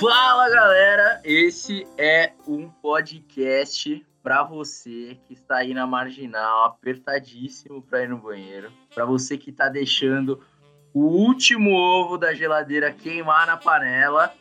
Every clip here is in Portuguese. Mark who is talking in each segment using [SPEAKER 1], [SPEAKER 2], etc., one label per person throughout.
[SPEAKER 1] Fala galera, esse é um podcast para você que está aí na marginal, apertadíssimo para ir no banheiro, para você que está deixando o último ovo da geladeira queimar na panela,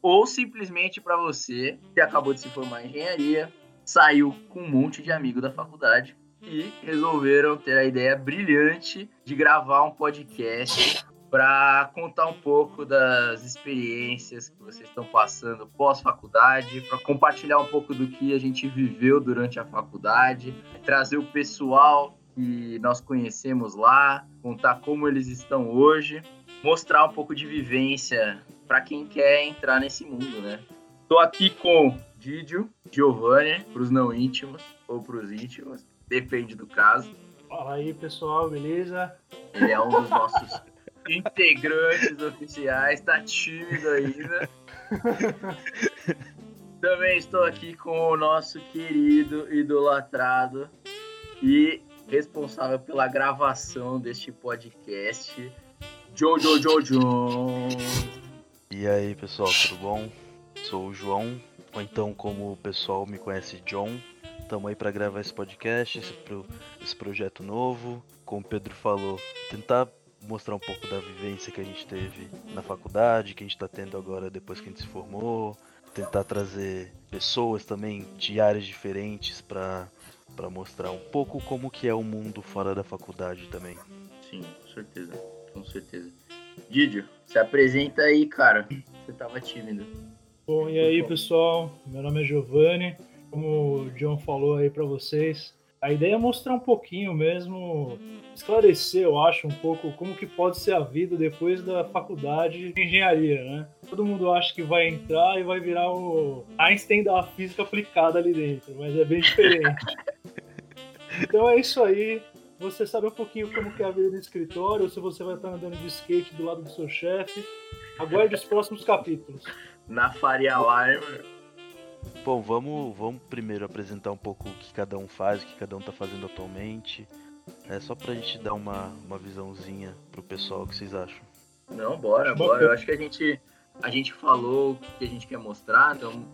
[SPEAKER 1] ou simplesmente para você que acabou de se formar em engenharia, saiu com um monte de amigo da faculdade e resolveram ter a ideia brilhante de gravar um podcast para contar um pouco das experiências que vocês estão passando pós-faculdade, para compartilhar um pouco do que a gente viveu durante a faculdade, trazer o pessoal que nós conhecemos lá, contar como eles estão hoje, mostrar um pouco de vivência para quem quer entrar nesse mundo, né? Estou aqui com Didio, Giovanni, para os não íntimos ou para os íntimos, depende do caso.
[SPEAKER 2] Fala aí, pessoal, beleza?
[SPEAKER 1] Ele é um dos nossos integrantes oficiais, tá tímido ainda. Também estou aqui com o nosso querido, idolatrado e responsável pela gravação deste podcast, Jojo Jojo.
[SPEAKER 3] E aí, pessoal, tudo bom? Sou o João, ou então como o pessoal me conhece, John. Estamos aí para gravar esse podcast, esse, pro, esse projeto novo. Como o Pedro falou, tentar mostrar um pouco da vivência que a gente teve na faculdade, que a gente está tendo agora depois que a gente se formou, tentar trazer pessoas também de áreas diferentes para para mostrar um pouco como que é o mundo fora da faculdade também.
[SPEAKER 1] Sim, com certeza, com certeza. Didio, se apresenta aí, cara. Você tava tímido.
[SPEAKER 2] Bom, e aí, pessoal? Meu nome é Giovanni. Como o John falou aí para vocês, a ideia é mostrar um pouquinho mesmo, esclarecer, eu acho, um pouco como que pode ser a vida depois da faculdade de engenharia, né? Todo mundo acha que vai entrar e vai virar o Einstein da física aplicada ali dentro, mas é bem diferente. então é isso aí. Você sabe um pouquinho como que é a vida no escritório, ou se você vai estar andando de skate do lado do seu chefe. Aguarde os próximos capítulos.
[SPEAKER 1] Na Faria Lime.
[SPEAKER 3] Bom, vamos, vamos primeiro apresentar um pouco o que cada um faz, o que cada um está fazendo atualmente. É só pra gente dar uma, uma visãozinha pro pessoal, o que vocês acham?
[SPEAKER 1] Não, bora, bora. Eu acho que a gente, a gente falou o que a gente quer mostrar, então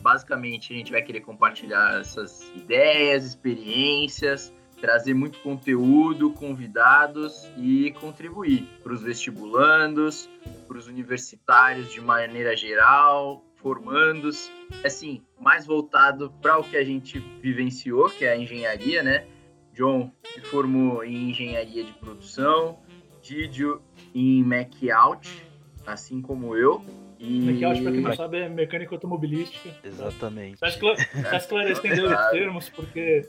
[SPEAKER 1] basicamente a gente vai querer compartilhar essas ideias, experiências, trazer muito conteúdo, convidados e contribuir para os vestibulandos, para os universitários de maneira geral, formandos, assim, mais voltado para o que a gente vivenciou, que é a engenharia, né? John se formou em engenharia de produção, Didio em Mac-Out, assim como eu. E...
[SPEAKER 2] Mac-Out, para quem não sabe, é mecânica automobilística.
[SPEAKER 3] Exatamente.
[SPEAKER 2] Só, esclare... Só esclarecendo os termos, porque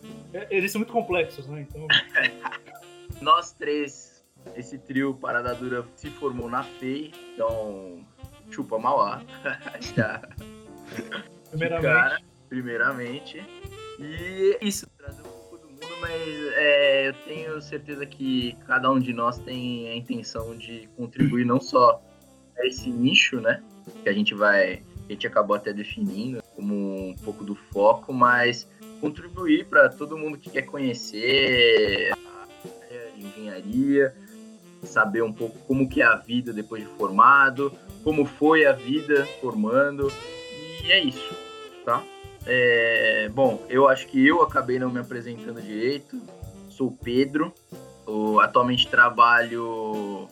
[SPEAKER 2] eles são muito complexos, né? Então...
[SPEAKER 1] Nós três, esse trio Parada Dura se formou na FEI, então chupa Mauá. Já.
[SPEAKER 2] Primeiramente.
[SPEAKER 1] Cara, primeiramente. E isso, trazer um pouco do mundo, mas é, eu tenho certeza que cada um de nós tem a intenção de contribuir não só a esse nicho, né? Que a gente vai. A gente acabou até definindo como um pouco do foco, mas contribuir para todo mundo que quer conhecer a engenharia, saber um pouco como que é a vida depois de formado, como foi a vida formando, e é isso, tá? É, bom, eu acho que eu acabei não me apresentando direito. Sou Pedro, atualmente trabalho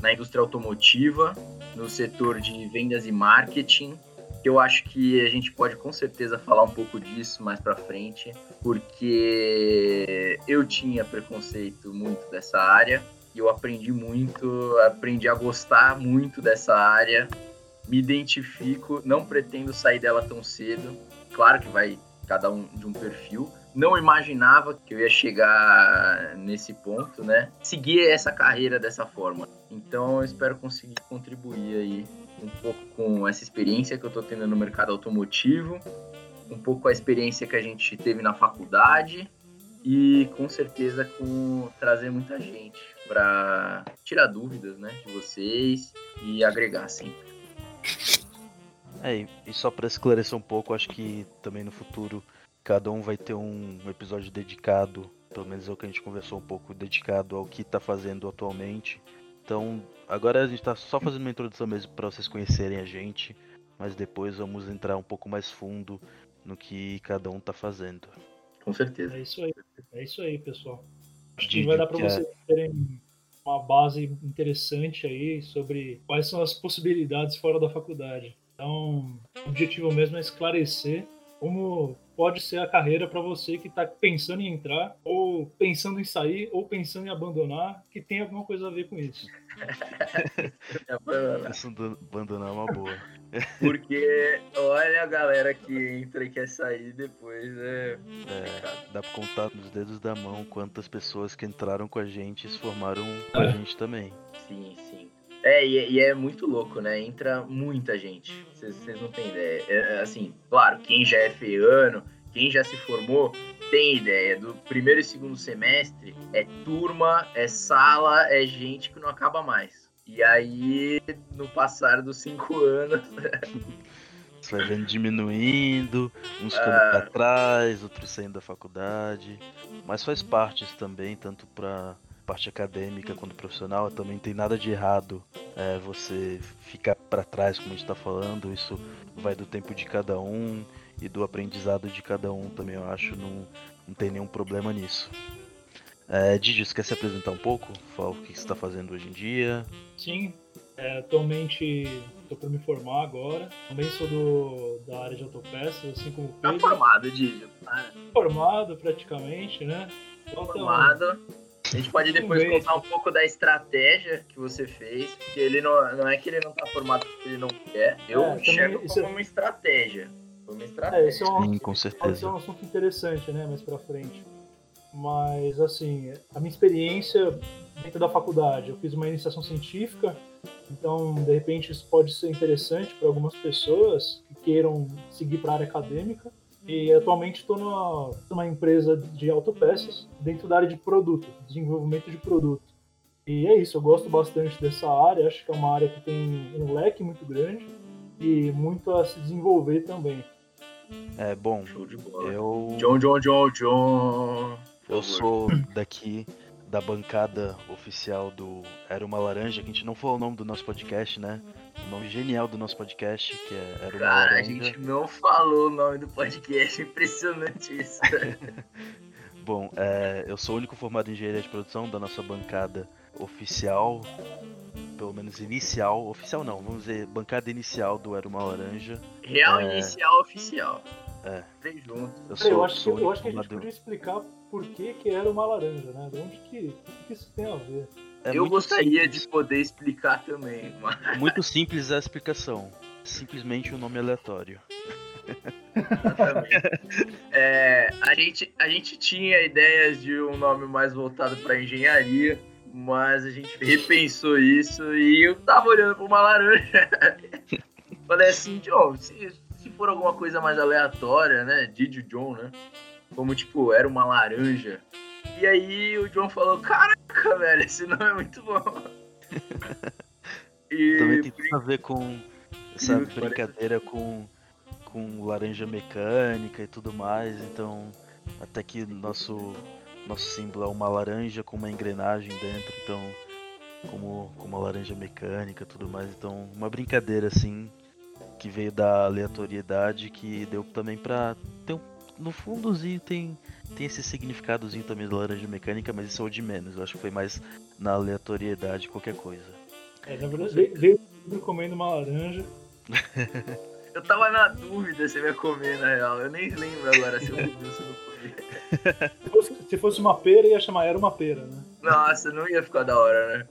[SPEAKER 1] na indústria automotiva, no setor de vendas e marketing. Eu acho que a gente pode com certeza falar um pouco disso mais para frente, porque eu tinha preconceito muito dessa área e eu aprendi muito, aprendi a gostar muito dessa área. Me identifico, não pretendo sair dela tão cedo. Claro que vai cada um de um perfil. Não imaginava que eu ia chegar nesse ponto, né? Seguir essa carreira dessa forma. Então eu espero conseguir contribuir aí um pouco com essa experiência que eu estou tendo no mercado automotivo, um pouco com a experiência que a gente teve na faculdade e com certeza com trazer muita gente para tirar dúvidas, né, de vocês e agregar sempre.
[SPEAKER 3] É, e só para esclarecer um pouco, acho que também no futuro cada um vai ter um episódio dedicado, pelo menos é o que a gente conversou um pouco, dedicado ao que está fazendo atualmente. Então, agora a gente está só fazendo uma introdução mesmo para vocês conhecerem a gente. mas depois vamos entrar um pouco mais fundo no que cada um está fazendo.
[SPEAKER 1] Com certeza.
[SPEAKER 2] É isso aí, é isso aí, pessoal. Acho que vai dar para vocês terem uma base interessante aí sobre quais são as possibilidades fora da faculdade. Então, o objetivo mesmo é esclarecer como pode ser a carreira para você que está pensando em entrar, ou pensando em sair, ou pensando em abandonar, que tem alguma coisa a ver com isso.
[SPEAKER 3] Pensando abandonar é uma boa.
[SPEAKER 1] Porque olha a galera que entra e quer sair depois, é.
[SPEAKER 3] é dá pra contar nos dedos da mão quantas pessoas que entraram com a gente se formaram com a é. gente também.
[SPEAKER 1] Sim, sim. É, e, é, e, é muito louco, né? Entra muita gente. Vocês não têm ideia. É, é, assim, claro, quem já é feiano, quem já se formou, tem ideia. Do primeiro e segundo semestre é turma, é sala, é gente que não acaba mais. E aí, no passar dos cinco anos.
[SPEAKER 3] Você vai vendo diminuindo, uns ficando ah. pra trás, outros saindo da faculdade. Mas faz parte isso também, tanto para parte acadêmica quanto profissional, também tem nada de errado é, você ficar para trás, como a gente está falando. Isso vai do tempo de cada um e do aprendizado de cada um também, eu acho. Não, não tem nenhum problema nisso. É, Didi, você quer se apresentar um pouco? Fala o que você está fazendo hoje em dia.
[SPEAKER 2] Sim, é, atualmente estou para me formar agora. Também sou do, da área de autopeças, assim como o
[SPEAKER 1] tá Pedro. Tá formado, Didi?
[SPEAKER 2] Formado praticamente, né?
[SPEAKER 1] Formado. A gente pode depois contar um pouco da estratégia que você fez, porque ele não, não é que ele não tá formado porque ele não quer. Eu é, enxergo como é... uma estratégia. Foi uma estratégia. É, esse é um,
[SPEAKER 3] Sim, com certeza.
[SPEAKER 2] Esse é um assunto interessante, né, mais pra frente. Mas, assim, a minha experiência dentro da faculdade, eu fiz uma iniciação científica, então, de repente, isso pode ser interessante para algumas pessoas que queiram seguir para a área acadêmica. E atualmente estou numa, numa empresa de autopeças dentro da área de produto, desenvolvimento de produto. E é isso, eu gosto bastante dessa área, acho que é uma área que tem um leque muito grande e muito a se desenvolver também.
[SPEAKER 3] É bom.
[SPEAKER 1] Eu. John, John, John, John.
[SPEAKER 3] Eu sou daqui da bancada oficial do Era uma Laranja, que a gente não falou o nome do nosso podcast, né? O nome genial do nosso podcast, que é Era uma
[SPEAKER 1] Cara,
[SPEAKER 3] Laranja.
[SPEAKER 1] a gente não falou o nome do podcast, impressionante isso.
[SPEAKER 3] Bom, é, eu sou o único formado em engenharia de produção da nossa bancada oficial, pelo menos inicial, oficial não, vamos dizer, bancada inicial do Era uma Laranja.
[SPEAKER 1] Real é... inicial oficial.
[SPEAKER 3] É.
[SPEAKER 1] Vem junto.
[SPEAKER 2] Eu, sou, eu acho, que, eu acho que a gente podia explicar por que, que era uma laranja, né? De onde que, que isso tem a ver?
[SPEAKER 1] É eu gostaria simples. de poder explicar também, mas...
[SPEAKER 3] Muito simples a explicação. Simplesmente um nome aleatório.
[SPEAKER 1] é, a, gente, a gente tinha ideias de um nome mais voltado para engenharia, mas a gente repensou isso e eu tava olhando para uma laranja. Falei assim, John, se, for alguma coisa mais aleatória, né? Didi John, né? Como tipo, era uma laranja. E aí o John falou: Caraca, velho, esse nome é muito bom.
[SPEAKER 3] e... Também tem tudo a ver com essa brincadeira com, com laranja mecânica e tudo mais. Então, até que nosso, nosso símbolo é uma laranja com uma engrenagem dentro. Então, como, como uma laranja mecânica e tudo mais. Então, uma brincadeira assim que veio da aleatoriedade que deu também pra ter um no fundozinho tem, tem esse significadozinho também da laranja mecânica, mas isso é o de menos. Eu acho que foi mais na aleatoriedade qualquer coisa.
[SPEAKER 2] É, na verdade, veio comendo uma laranja.
[SPEAKER 1] eu tava na dúvida se eu ia comer, na real. Eu nem lembro agora se eu comi ou se eu não
[SPEAKER 2] comi. Se fosse uma pera, ia chamar era uma pera, né?
[SPEAKER 1] Nossa, não ia ficar da hora, né?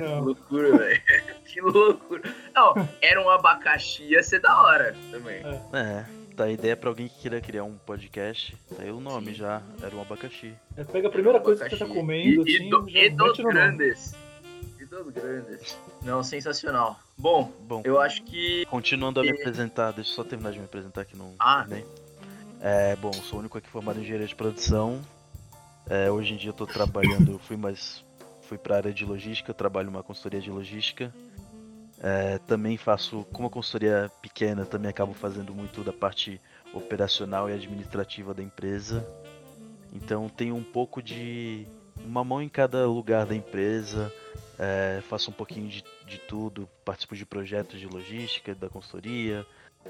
[SPEAKER 1] Não. Que loucura, velho. Que loucura. Não, era um abacaxi, ia ser da hora também.
[SPEAKER 3] É. é tá a ideia pra alguém que queira criar um podcast. Tá aí o nome Sim. já, era um abacaxi.
[SPEAKER 2] É, pega a primeira coisa que você tá comendo, e, assim, e, do,
[SPEAKER 1] e dos grandes. E dos grandes. Não, sensacional. Bom, Bom eu acho que.
[SPEAKER 3] Continuando a me apresentar, deixa eu só terminar de me apresentar aqui no.
[SPEAKER 1] Ah.
[SPEAKER 3] É, bom, sou o único aqui formado em engenharia de produção. É, hoje em dia eu tô trabalhando, fui mais. fui pra área de logística, trabalho numa consultoria de logística. É, também faço, como a consultoria pequena, também acabo fazendo muito da parte operacional e administrativa da empresa. Então tenho um pouco de uma mão em cada lugar da empresa, é, faço um pouquinho de, de tudo, participo de projetos de logística, da consultoria,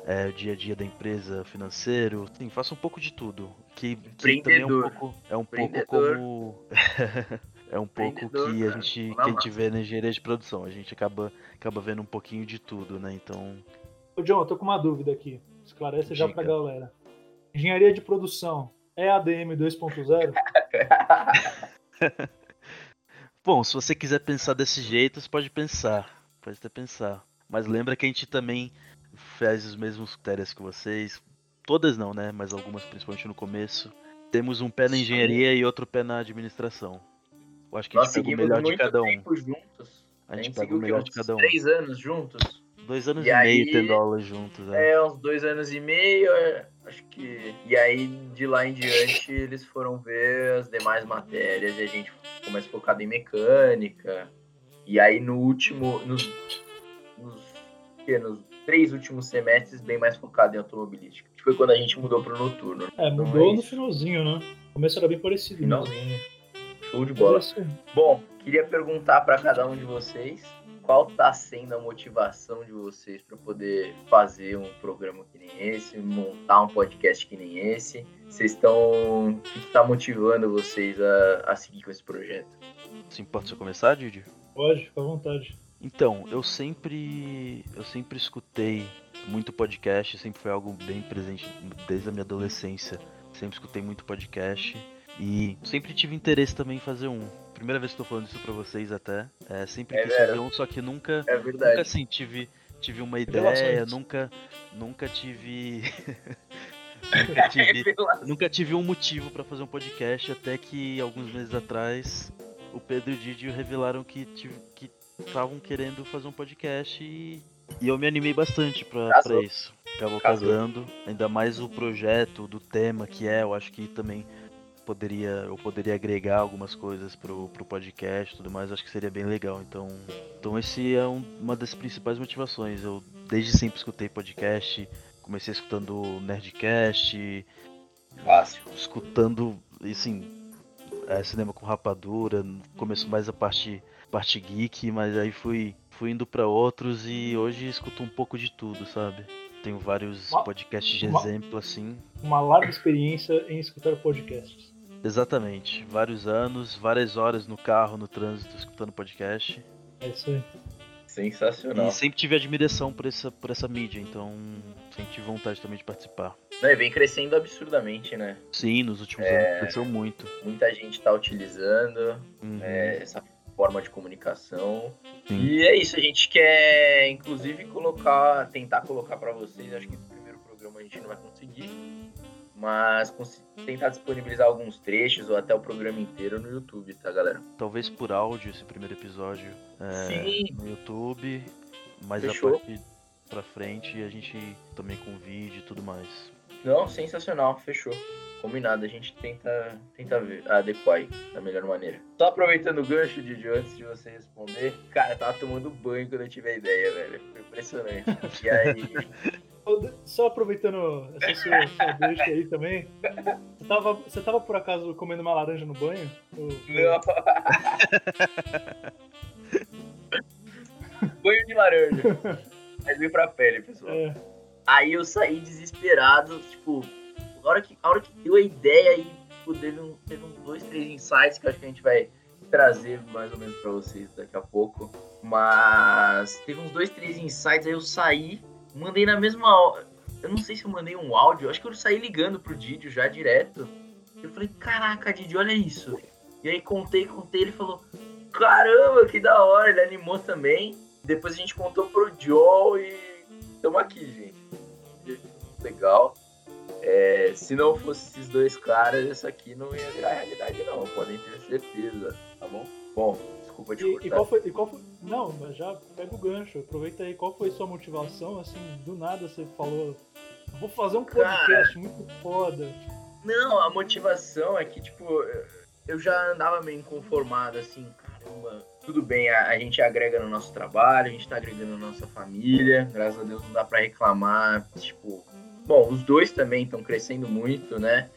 [SPEAKER 3] é, o dia a dia da empresa, financeiro, sim, faço um pouco de tudo. Que, que também é um pouco, é um pouco como é um pouco que a gente que a gente vê na engenharia de produção. A gente acaba acaba vendo um pouquinho de tudo, né? Então.
[SPEAKER 2] Ô John, eu tô com uma dúvida aqui. Esclarece já pra galera. Engenharia de produção é ADM 2.0?
[SPEAKER 3] Bom, se você quiser pensar desse jeito, você pode pensar. Pode até pensar. Mas lembra que a gente também faz os mesmos critérios que vocês. Todas não, né? Mas algumas, principalmente no começo. Temos um pé na engenharia e outro pé na administração. Eu acho que a gente pega o melhor de cada um.
[SPEAKER 1] Juntos.
[SPEAKER 3] A gente, a gente pega o melhor de cada um.
[SPEAKER 1] Três anos juntos.
[SPEAKER 3] Dois anos e, e aí, meio tendo aulas juntos.
[SPEAKER 1] É. é, uns dois anos e meio, é, acho que. E aí, de lá em diante, eles foram ver as demais matérias e a gente ficou mais focado em mecânica. E aí, no último. Nos, nos, que, nos três últimos semestres, bem mais focado em automobilística. Que foi quando a gente mudou pro noturno.
[SPEAKER 2] É, mudou no finalzinho, né? O começo era bem parecido.
[SPEAKER 1] Finalzinho. Show de bola. Bom, queria perguntar para cada um de vocês qual está sendo a motivação de vocês para poder fazer um programa que nem esse, montar um podcast que nem esse? Vocês estão. O que está motivando vocês a, a seguir com esse projeto?
[SPEAKER 3] Sim, pode começar, Didi?
[SPEAKER 2] Pode, fica à vontade.
[SPEAKER 3] Então, eu sempre. Eu sempre escutei muito podcast, sempre foi algo bem presente desde a minha adolescência. Sempre escutei muito podcast. E sempre tive interesse também em fazer um. Primeira vez que estou falando isso para vocês até. É, sempre é quis fazer um, só que nunca.
[SPEAKER 1] É verdade.
[SPEAKER 3] Nunca assim, tive, tive uma ideia, nunca, nunca tive. nunca tive, nunca tive um motivo para fazer um podcast, até que alguns meses atrás o Pedro e o Didi revelaram que estavam querendo fazer um podcast e, e eu me animei bastante para isso. Acabou casando, ainda mais o projeto do tema que é, eu acho que também poderia eu poderia agregar algumas coisas pro, pro podcast e tudo mais, acho que seria bem legal. Então, então esse é um, uma das principais motivações. Eu desde sempre escutei podcast, comecei escutando Nerdcast,
[SPEAKER 1] Fácil.
[SPEAKER 3] escutando, assim, é, cinema com rapadura, começo mais a parte parte geek, mas aí fui fui indo para outros e hoje escuto um pouco de tudo, sabe? Tenho vários uma, podcasts de uma, exemplo assim.
[SPEAKER 2] Uma larga experiência em escutar podcasts.
[SPEAKER 3] Exatamente. Vários anos, várias horas no carro, no trânsito, escutando podcast.
[SPEAKER 2] É isso aí.
[SPEAKER 1] Sensacional.
[SPEAKER 3] E sempre tive admiração por essa, por essa mídia, então sempre tive vontade também de participar.
[SPEAKER 1] Não, vem crescendo absurdamente, né?
[SPEAKER 3] Sim, nos últimos é... anos cresceu muito.
[SPEAKER 1] Muita gente está utilizando uhum. é, essa forma de comunicação. Sim. E é isso, a gente quer, inclusive, colocar, tentar colocar para vocês, acho que no primeiro programa a gente não vai conseguir, mas tentar disponibilizar alguns trechos ou até o programa inteiro no YouTube, tá, galera?
[SPEAKER 3] Talvez por áudio esse primeiro episódio é, no YouTube, mas
[SPEAKER 1] Fechou.
[SPEAKER 3] a partir pra frente a gente também com vídeo e tudo mais.
[SPEAKER 1] Não, sensacional, fechou. Combinado, a gente tenta, tenta ver, adequar aí da melhor maneira. Só aproveitando o gancho, Didi, antes de você responder, cara, tava tomando banho quando eu tive a ideia, velho. Foi impressionante. E aí.
[SPEAKER 2] Só aproveitando essa sua, sua deixa aí também. Você tava, você tava por acaso comendo uma laranja no banho?
[SPEAKER 1] Ou... Não. banho de laranja. Mas veio pra pele, pessoal. É. Aí eu saí desesperado, tipo, a hora que, a hora que deu a ideia aí, tipo, teve, um, teve uns dois, três insights que eu acho que a gente vai trazer mais ou menos pra vocês daqui a pouco. Mas teve uns dois, três insights, aí eu saí Mandei na mesma hora. Eu não sei se eu mandei um áudio, acho que eu saí ligando pro Didio já direto. Eu falei, caraca, Didio, olha isso. E aí contei, contei, ele falou, caramba, que da hora, ele animou também. Depois a gente contou pro Joe e estamos aqui, gente. Legal. É, se não fosse esses dois caras, isso aqui não ia virar realidade, não. Podem ter certeza, tá bom? Bom, desculpa te
[SPEAKER 2] e, e, qual foi, e qual foi, Não, mas já pega o gancho. Aproveita aí. Qual foi sua motivação? Assim, do nada você falou. Vou fazer um podcast Cara, muito foda.
[SPEAKER 1] Não, a motivação é que, tipo, eu já andava meio inconformado, assim, caramba, tudo bem, a, a, gente agrega no nosso trabalho, a gente tá agregando na nossa família, graças a Deus não dá para reclamar, tipo, bom, os dois também estão crescendo muito, né?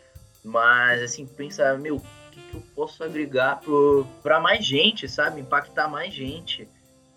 [SPEAKER 1] Mas assim, pensa, meu, eu posso agregar para mais gente, sabe? Impactar mais gente.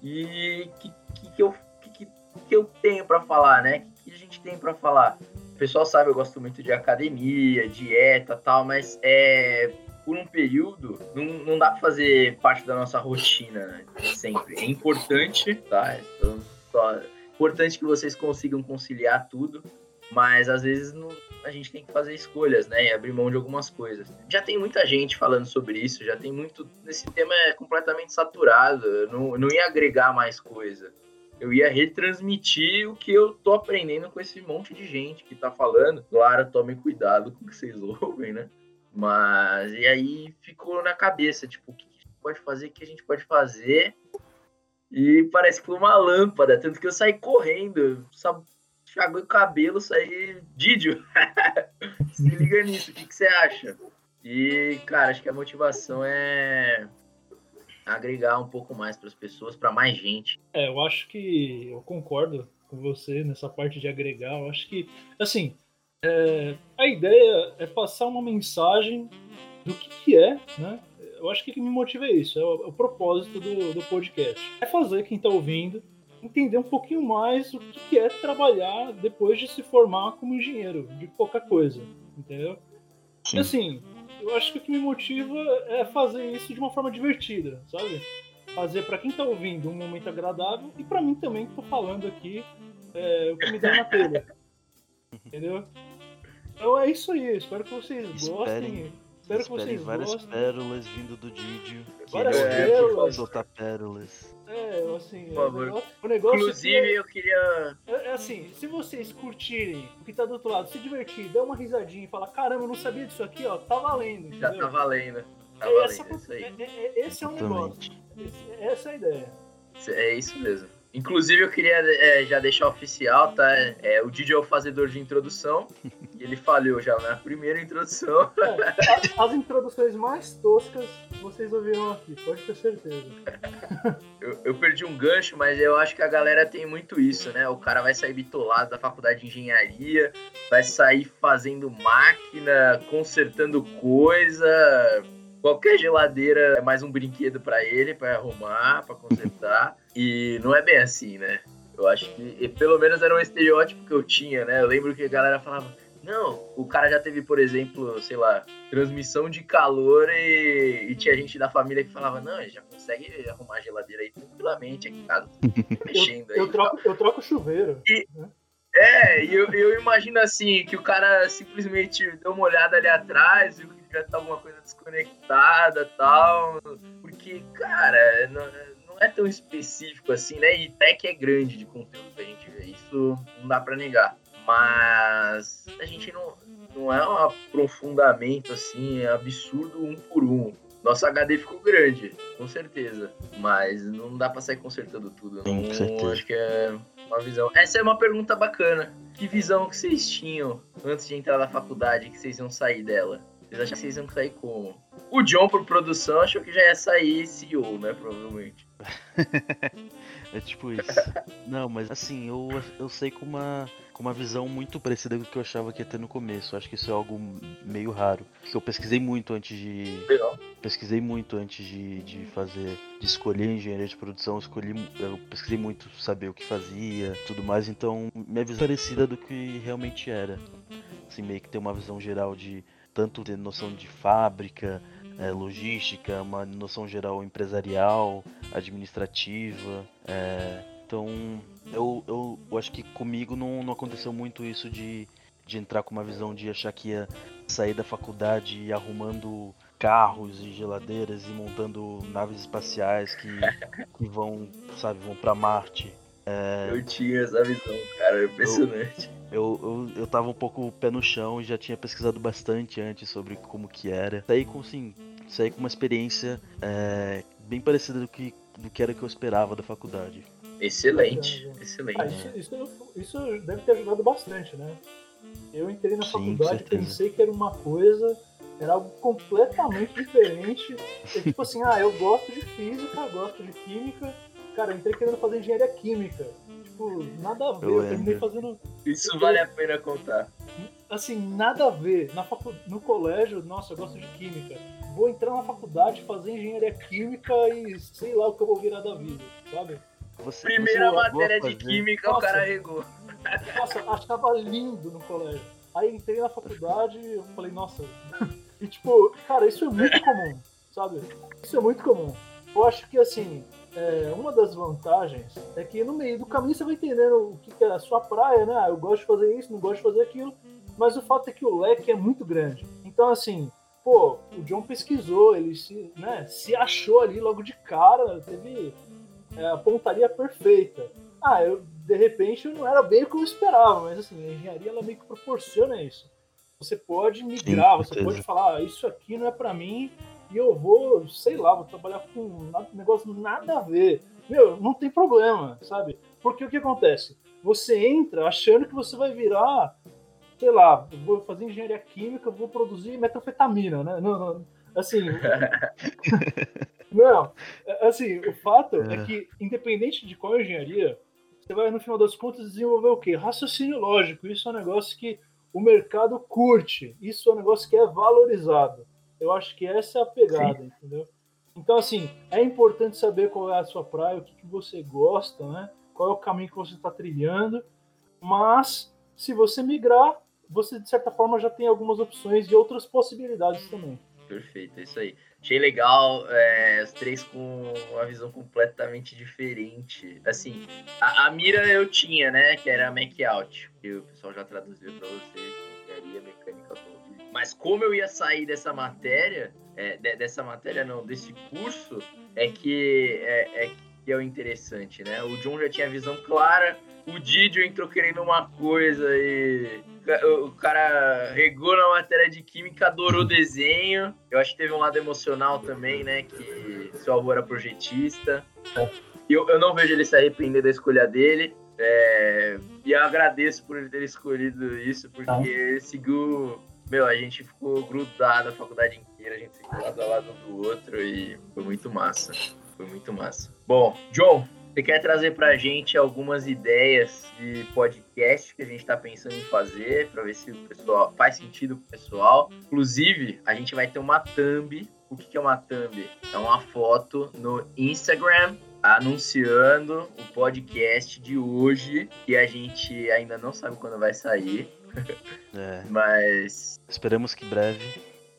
[SPEAKER 1] E que, que, que eu, que, que eu tenho para falar, né? que a gente tem para falar? O pessoal sabe, eu gosto muito de academia, dieta tal, mas é, por um período, não, não dá para fazer parte da nossa rotina né? sempre. É importante, tá? Então, só, importante que vocês consigam conciliar tudo, mas às vezes não, a gente tem que fazer escolhas, né? E abrir mão de algumas coisas. Já tem muita gente falando sobre isso, já tem muito. Esse tema é completamente saturado, não, não ia agregar mais coisa. Eu ia retransmitir o que eu tô aprendendo com esse monte de gente que tá falando. Claro, tomem cuidado com o que vocês ouvem, né? Mas, e aí ficou na cabeça, tipo, o que a gente pode fazer, o que a gente pode fazer. E parece que foi uma lâmpada, tanto que eu saí correndo, sabe? Chagou o cabelo, saí. Didio! Se liga nisso, o que, que você acha? E, cara, acho que a motivação é agregar um pouco mais para as pessoas, para mais gente.
[SPEAKER 2] É, eu acho que eu concordo com você nessa parte de agregar. Eu acho que, assim, é, a ideia é passar uma mensagem do que, que é, né? Eu acho que o que me motiva é isso, é o, é o propósito do, do, podcast. É fazer quem está ouvindo entender um pouquinho mais o que, é trabalhar depois de se formar como engenheiro, de pouca coisa, entendeu? Sim. E assim, eu acho que o que me motiva é fazer isso de uma forma divertida, sabe? Fazer para quem tá ouvindo um momento agradável e para mim também que tô falando aqui é, o que me dá na telha. Entendeu? Então é isso aí, espero que vocês Esperem. gostem. Espero que vocês
[SPEAKER 3] várias
[SPEAKER 2] gostem.
[SPEAKER 3] pérolas vindo do Didio.
[SPEAKER 2] Várias pérolas.
[SPEAKER 3] Soltar pérolas.
[SPEAKER 2] É, assim,
[SPEAKER 1] Por favor. o negócio, o negócio Inclusive, é, eu queria.
[SPEAKER 2] É, é, assim, se vocês curtirem o que tá do outro lado, se divertir, dar uma risadinha e falar, caramba, eu não sabia disso aqui, ó, tá valendo.
[SPEAKER 1] Já
[SPEAKER 2] entendeu?
[SPEAKER 1] tá valendo. Tá
[SPEAKER 2] essa,
[SPEAKER 1] valendo, isso aí.
[SPEAKER 2] É, é, esse é o negócio. Esse, essa é a ideia.
[SPEAKER 1] É isso mesmo. Inclusive, eu queria é, já deixar oficial, tá? É, o Didi é o fazedor de introdução. e ele falhou já na primeira introdução.
[SPEAKER 2] É, as, as, introduções mais toscas vocês ouviram aqui, pode ter certeza.
[SPEAKER 1] eu, eu, perdi um gancho, mas eu acho que a galera tem muito isso, né? O cara vai sair bitolado da faculdade de engenharia, vai sair fazendo máquina, consertando coisa qualquer geladeira é mais um brinquedo para ele, para arrumar, para consertar. E não é bem assim, né? Eu acho que, pelo menos era um estereótipo que eu tinha, né? Eu lembro que a galera falava, não, o cara já teve, por exemplo, sei lá, transmissão de calor e, e tinha gente da família que falava, não, ele já consegue arrumar a geladeira aí tranquilamente aqui em casa, mexendo aí.
[SPEAKER 2] Eu, troco, eu troco chuveiro.
[SPEAKER 1] E, né? É, e eu, eu imagino assim, que o cara simplesmente deu uma olhada ali atrás, viu que já tá alguma coisa desconectada e tal. Porque, cara, não, não, é tão específico assim, né? E tech é grande de conteúdo pra gente ver. Isso não dá pra negar. Mas a gente não, não é um aprofundamento assim absurdo um por um. Nosso HD ficou grande, com certeza. Mas não dá pra sair consertando tudo. Não, certeza. acho que é uma visão. Essa é uma pergunta bacana. Que visão que vocês tinham antes de entrar na faculdade, que vocês iam sair dela? Vocês acham que vocês iam sair como? O John, por produção, achou que já ia sair CEO, né? Provavelmente.
[SPEAKER 3] é tipo isso. Não, mas assim, eu, eu sei com uma, com uma visão muito parecida com o que eu achava que ia ter no começo. Eu acho que isso é algo meio raro. Que eu pesquisei muito antes de.
[SPEAKER 1] Legal.
[SPEAKER 3] Pesquisei muito antes de, de fazer. De escolher engenharia de produção. Escolhi, eu pesquisei muito saber o que fazia, tudo mais. Então, minha visão é parecida do que realmente era. Assim, meio que ter uma visão geral de tanto ter noção de fábrica, é, logística, uma noção geral empresarial, administrativa. É, então, eu, eu, eu, acho que comigo não, não aconteceu muito isso de, de entrar com uma visão de achar que ia sair da faculdade e arrumando carros e geladeiras e montando naves espaciais que, que vão, sabe, vão para Marte.
[SPEAKER 1] É, eu tinha essa visão, cara, impressionante.
[SPEAKER 3] Eu, eu, eu tava um pouco pé no chão e já tinha pesquisado bastante antes sobre como que era. Saí com, assim, saí com uma experiência é, bem parecida do que, do que era que eu esperava da faculdade.
[SPEAKER 1] Excelente, excelente. Ah,
[SPEAKER 2] isso, isso, isso, deve ter ajudado bastante, né? Eu entrei na Sim, faculdade e pensei que era uma coisa, era algo completamente diferente. É tipo assim, ah, eu gosto de física, gosto de química. Cara, eu entrei querendo fazer engenharia química tipo, nada a ver. Eu, eu terminei fazendo.
[SPEAKER 1] Isso tipo, vale a pena contar.
[SPEAKER 2] Assim, nada a ver. Na facu... No colégio, nossa, eu gosto de química. Vou entrar na faculdade, fazer engenharia química e sei lá o que eu vou virar da vida, sabe?
[SPEAKER 1] Você, Primeira você matéria de química, nossa, o cara regou.
[SPEAKER 2] Nossa, achava lindo no colégio. Aí entrei na faculdade e falei, nossa. E tipo, cara, isso é muito comum, sabe? Isso é muito comum. Eu acho que assim, é, uma das vantagens é que no meio do caminho você vai entendendo o que, que é a sua praia, né? Ah, eu gosto de fazer isso, não gosto de fazer aquilo. Mas o fato é que o leque é muito grande. Então, assim, pô, o John pesquisou, ele se, né, se achou ali logo de cara, teve é, a pontaria perfeita. Ah, eu, de repente, não era bem o que eu esperava, mas assim, a engenharia ela meio que proporciona isso. Você pode migrar, Sim, você pode falar, ah, isso aqui não é para mim e eu vou, sei lá, vou trabalhar com um negócio nada a ver. Meu, não tem problema, sabe? Porque o que acontece? Você entra achando que você vai virar, sei lá, vou fazer engenharia química, vou produzir metanfetamina, né? Não, não, assim. não, assim, o fato é. é que, independente de qual engenharia, você vai, no final das contas, desenvolver o quê? Raciocínio lógico. Isso é um negócio que o mercado curte. Isso é um negócio que é valorizado. Eu acho que essa é a pegada, Sim. entendeu? Então, assim, é importante saber qual é a sua praia, o que, que você gosta, né? Qual é o caminho que você está trilhando. Mas, se você migrar, você, de certa forma, já tem algumas opções de outras possibilidades também.
[SPEAKER 1] Perfeito, é isso aí. Achei legal, é, os três com uma visão completamente diferente. Assim, a, a mira eu tinha, né? Que era a Make Out, que o pessoal já traduziu para você, engenharia mecânica automobilística. Mas como eu ia sair dessa matéria, é, de, dessa matéria não, desse curso, é que é, é que é o interessante, né? O John já tinha a visão clara, o Didio entrou querendo uma coisa e o cara regou na matéria de química, adorou o desenho. Eu acho que teve um lado emocional também, né? Que seu avô era projetista. Eu, eu não vejo ele se arrepender da escolha dele. É, e eu agradeço por ele ter escolhido isso, porque tá. ele seguiu. Meu, a gente ficou grudado a faculdade inteira, a gente ficou lado a lado do outro e foi muito massa. Foi muito massa. Bom, John, você quer trazer para a gente algumas ideias de podcast que a gente está pensando em fazer para ver se o pessoal faz sentido pro pessoal. Inclusive, a gente vai ter uma thumb. O que é uma thumb? É uma foto no Instagram anunciando o podcast de hoje, que a gente ainda não sabe quando vai sair. É. Mas.
[SPEAKER 3] Esperamos que breve.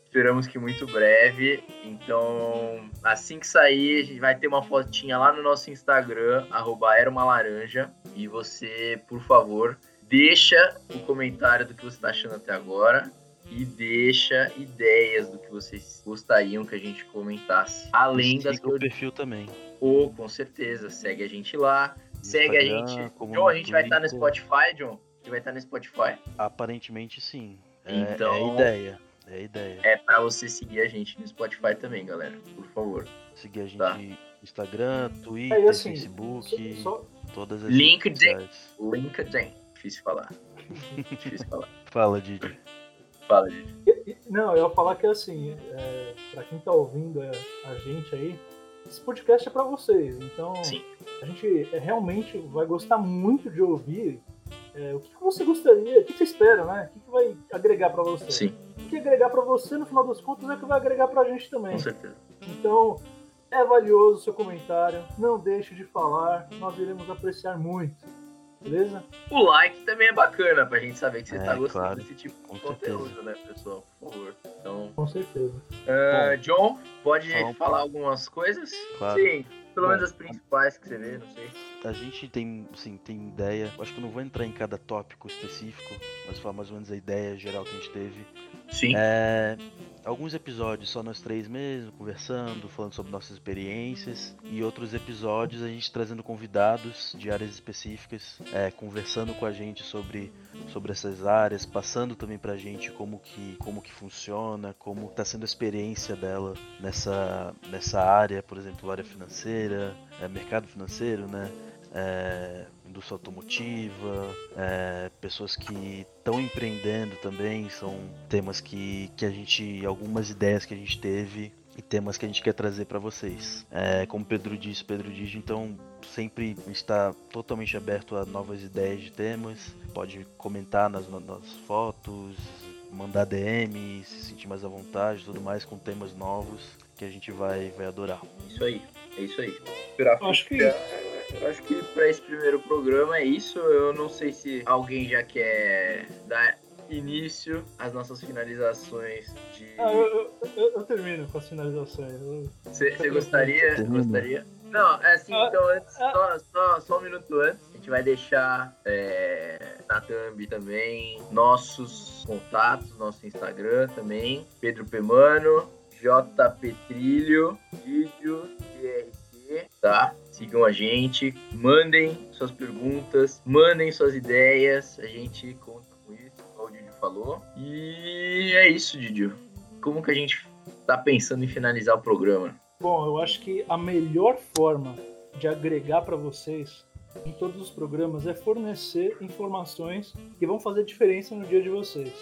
[SPEAKER 1] Esperamos que muito breve. Então, assim que sair, a gente vai ter uma fotinha lá no nosso Instagram, arroba era uma laranja. E você, por favor, deixa o comentário do que você está achando até agora. E deixa ideias do que vocês gostariam que a gente comentasse. Além das
[SPEAKER 3] o perfil também.
[SPEAKER 1] Ou, oh, com certeza. Segue a gente lá. Segue a gente. John, a gente vai estar no Spotify, John? Gente vai estar no Spotify?
[SPEAKER 3] Aparentemente sim. É, então, é a ideia. É a ideia.
[SPEAKER 1] É pra você seguir a gente no Spotify também, galera. Por favor.
[SPEAKER 3] Seguir a gente tá. no Instagram, Twitter, é, assim, Facebook, só... todas as
[SPEAKER 1] LinkedIn. LinkedIn. Difícil falar. Difícil falar.
[SPEAKER 3] Fala, Didi.
[SPEAKER 1] Fala, Didi.
[SPEAKER 2] Não, eu ia falar que assim, é, pra quem tá ouvindo é, a gente aí, esse podcast é para vocês. Então, Sim. a gente é, realmente vai gostar muito de ouvir é, o que, você gostaria, o que, você espera, né? O que, vai agregar para você?
[SPEAKER 1] Sim.
[SPEAKER 2] O que agregar para você, no final das contas, é o que vai agregar para a gente também.
[SPEAKER 1] Com certeza.
[SPEAKER 2] Então, é valioso o seu comentário. Não deixe de falar. Nós iremos apreciar muito. Beleza?
[SPEAKER 1] O like também é bacana pra gente saber que você é, tá gostando claro. desse tipo de Com conteúdo, certeza. né, pessoal? Por favor. Então...
[SPEAKER 2] Com certeza.
[SPEAKER 1] Uh, John, pode falar algumas coisas?
[SPEAKER 3] Claro.
[SPEAKER 1] Sim. Pelo menos as principais que você vê, não sei.
[SPEAKER 3] A gente tem, sim, tem ideia. Acho que eu não vou entrar em cada tópico específico, mas falar mais ou menos a ideia geral que a gente teve.
[SPEAKER 1] Sim.
[SPEAKER 3] É, alguns episódios só nós três mesmo, conversando, falando sobre nossas experiências. E outros episódios a gente trazendo convidados de áreas específicas, é, conversando com a gente sobre, sobre essas áreas, passando também pra gente como que, como que funciona, como tá sendo a experiência dela nessa, nessa área, por exemplo, área financeira, é, mercado financeiro, né? É, indústria automotiva, é, pessoas que estão empreendendo também, são temas que, que a gente, algumas ideias que a gente teve e temas que a gente quer trazer para vocês. É, como Pedro disse, Pedro diz, então sempre está totalmente aberto a novas ideias de temas, pode comentar nas, nas fotos, mandar DM, se sentir mais à vontade, tudo mais com temas novos que a gente vai, vai adorar.
[SPEAKER 1] Isso aí, é isso aí.
[SPEAKER 2] Acho que
[SPEAKER 1] eu acho que para esse primeiro programa é isso. Eu não sei se alguém já quer dar início às nossas finalizações de.
[SPEAKER 2] Ah, eu, eu, eu termino com as finalizações.
[SPEAKER 1] Você gostaria? Gostaria? Não, é assim, ah, então antes, ah, só, só, só um minuto antes, a gente vai deixar é, na thumb também nossos contatos, nosso Instagram também, Pedro Pemano, J Petrilho, vídeo TRT, tá? Sigam a gente, mandem suas perguntas, mandem suas ideias, a gente conta com isso, como o Didio falou. E é isso, Didio. Como que a gente tá pensando em finalizar o programa?
[SPEAKER 2] Bom, eu acho que a melhor forma de agregar para vocês em todos os programas é fornecer informações que vão fazer diferença no dia de vocês.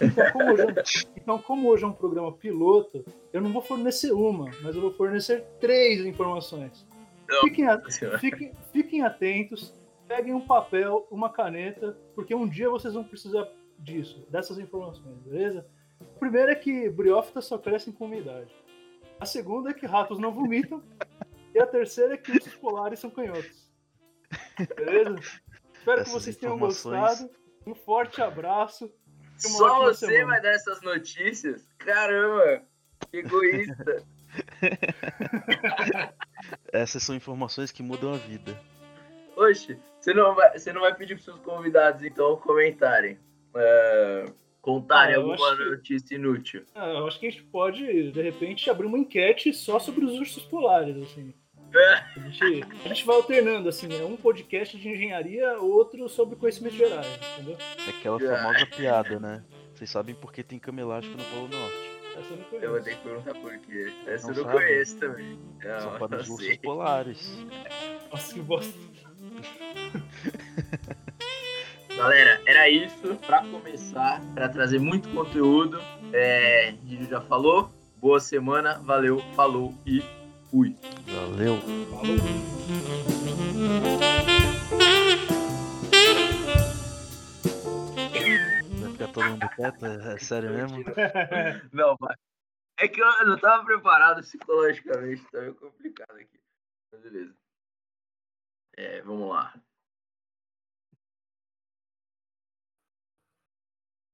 [SPEAKER 2] Então como, hoje, é então, como hoje é um programa piloto, eu não vou fornecer uma, mas eu vou fornecer três informações. Fiquem, fiquem, fiquem atentos, peguem um papel, uma caneta, porque um dia vocês vão precisar disso, dessas informações, beleza? O primeiro é que briófitas só crescem com umidade. A segunda é que ratos não vomitam. e a terceira é que ursos polares são canhotos. Beleza? Espero Essas que vocês tenham gostado. Um forte abraço.
[SPEAKER 1] Só você semana. vai dar essas notícias? Caramba, que egoísta.
[SPEAKER 3] Essas são informações que mudam a vida.
[SPEAKER 1] Oxe, você não vai, você não vai pedir para seus convidados então comentarem. Uh, contarem ah, alguma notícia que... inútil.
[SPEAKER 2] Ah, eu acho que a gente pode, de repente, abrir uma enquete só sobre os ursos polares, assim. É. A, gente, a gente vai alternando, assim, é um podcast de engenharia, outro sobre conhecimentos gerais, entendeu?
[SPEAKER 3] É aquela famosa piada, né? Vocês sabem por que tem cama elástica no Polo Norte.
[SPEAKER 1] Essa eu não conheço. Eu vou ter que perguntar por quê. Essa não eu não sabe? conheço também. Não,
[SPEAKER 3] São para os ursos polares.
[SPEAKER 2] Nossa, que bosta.
[SPEAKER 1] Galera, era isso para começar, para trazer muito conteúdo. É, Didi já falou. Boa semana, valeu, falou e fui.
[SPEAKER 3] Valeu. Falou. Vai ficar todo mundo quieto? É sério mesmo?
[SPEAKER 1] Não, vai. É que eu não tava preparado psicologicamente, tá meio complicado aqui. Mas beleza. É, vamos lá.